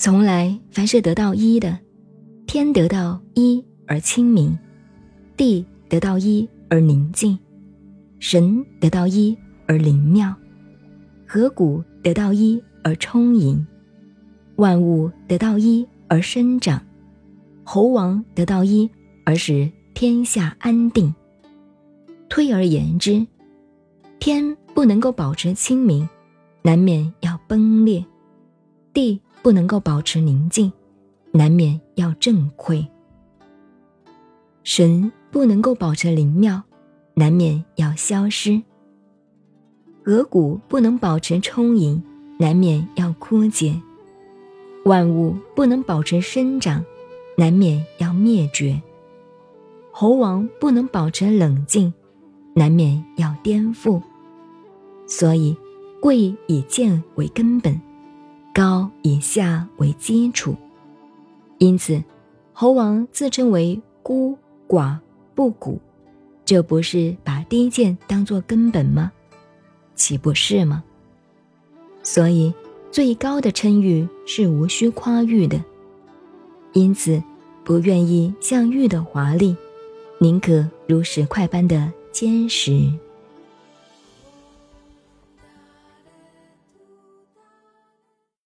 从来凡是得到一的，天得到一而清明，地得到一而宁静，神得到一而灵妙，河谷得到一而充盈，万物得到一而生长，猴王得到一而使天下安定。推而言之，天不能够保持清明，难免要崩裂；地。不能够保持宁静，难免要正溃；神不能够保持灵妙，难免要消失；额骨不能保持充盈，难免要枯竭；万物不能保持生长，难免要灭绝；猴王不能保持冷静，难免要颠覆。所以，贵以贱为根本。高以下为基础，因此，猴王自称为孤寡不古，这不是把低贱当作根本吗？岂不是吗？所以，最高的称誉是无需夸誉的，因此，不愿意像玉的华丽，宁可如石块般的坚实。